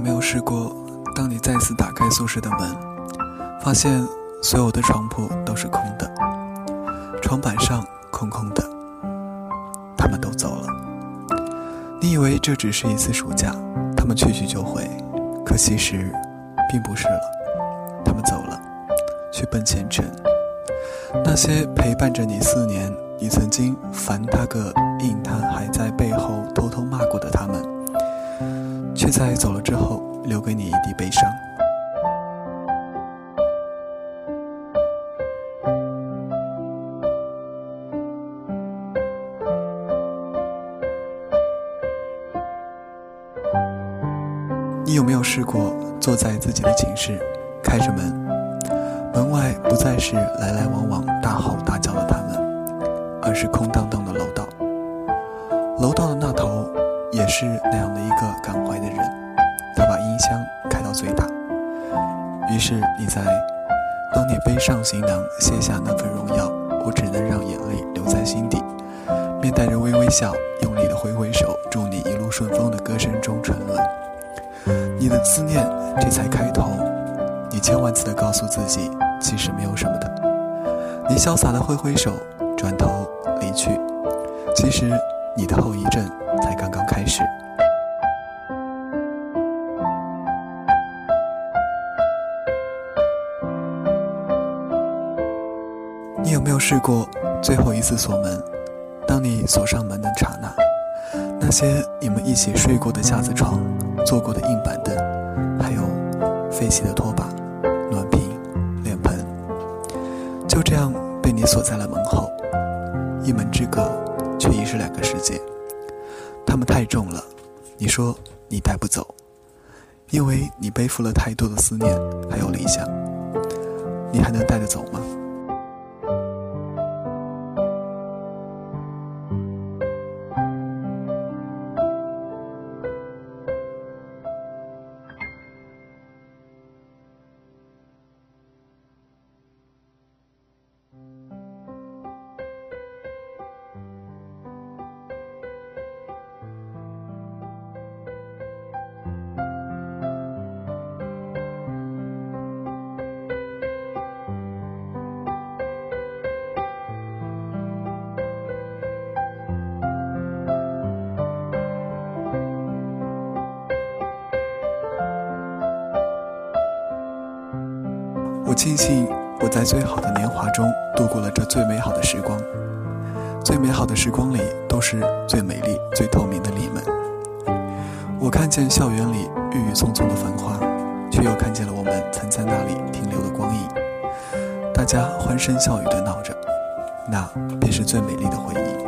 没有试过，当你再次打开宿舍的门，发现所有的床铺都是空的，床板上空空的，他们都走了。你以为这只是一次暑假，他们去去就回，可其实并不是了，他们走了，去奔前程。那些陪伴着你四年，你曾经烦他个硬，他还在背后偷偷骂过的他们。却在走了之后，留给你一地悲伤。你有没有试过坐在自己的寝室，开着门，门外不再是来来往往大吼大叫的他们，而是空荡荡的楼道。楼道的那头。是那样的一个感怀的人，他把音箱开到最大。于是你在，当你背上行囊，卸下那份荣耀，我只能让眼泪留在心底，面带着微微笑，用力的挥挥手，祝你一路顺风的歌声中沉沦。你的思念这才开头，你千万次的告诉自己，其实没有什么的。你潇洒的挥挥手，转头离去，其实你的后遗症。开始。你有没有试过最后一次锁门？当你锁上门的刹那，那些你们一起睡过的架子床、坐过的硬板凳，还有废弃的拖把、暖瓶、脸盆，就这样被你锁在了门后。一门之隔，却已是两个世界。他们太重了，你说你带不走，因为你背负了太多的思念，还有理想，你还能带得走吗？我庆幸我在最好的年华中度过了这最美好的时光，最美好的时光里都是最美丽、最透明的你们。我看见校园里郁郁葱葱的繁华，却又看见了我们曾在那里停留的光影。大家欢声笑语的闹着，那便是最美丽的回忆。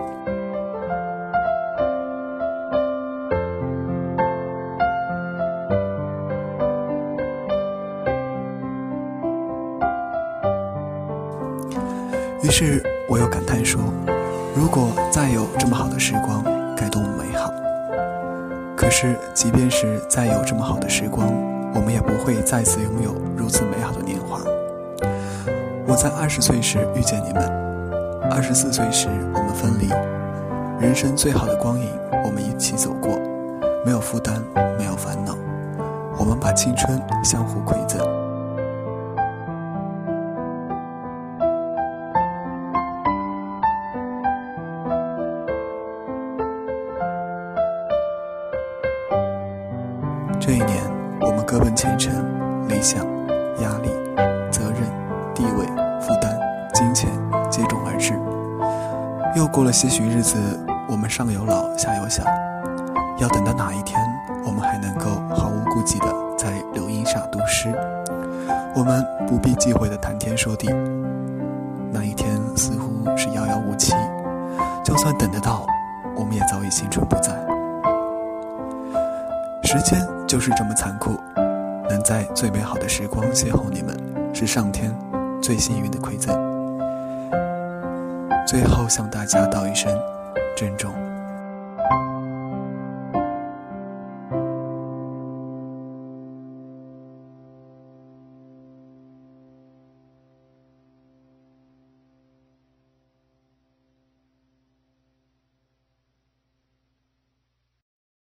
于是我又感叹说：“如果再有这么好的时光，该多么美好！”可是，即便是再有这么好的时光，我们也不会再次拥有如此美好的年华。我在二十岁时遇见你们，二十四岁时我们分离，人生最好的光影，我们一起走过，没有负担，没有烦恼，我们把青春相互馈赠。这一年，我们各奔前程，理想、压力、责任、地位、负担、金钱接踵而至。又过了些许日子，我们上有老，下有小，要等到哪一天，我们还能够毫无顾忌的在柳荫下读诗？我们不必忌讳的谈天说地，那一天似乎是遥遥无期。就算等得到，我们也早已青春不在。时间就是这么残酷，能在最美好的时光邂逅你们，是上天最幸运的馈赠。最后向大家道一声珍重。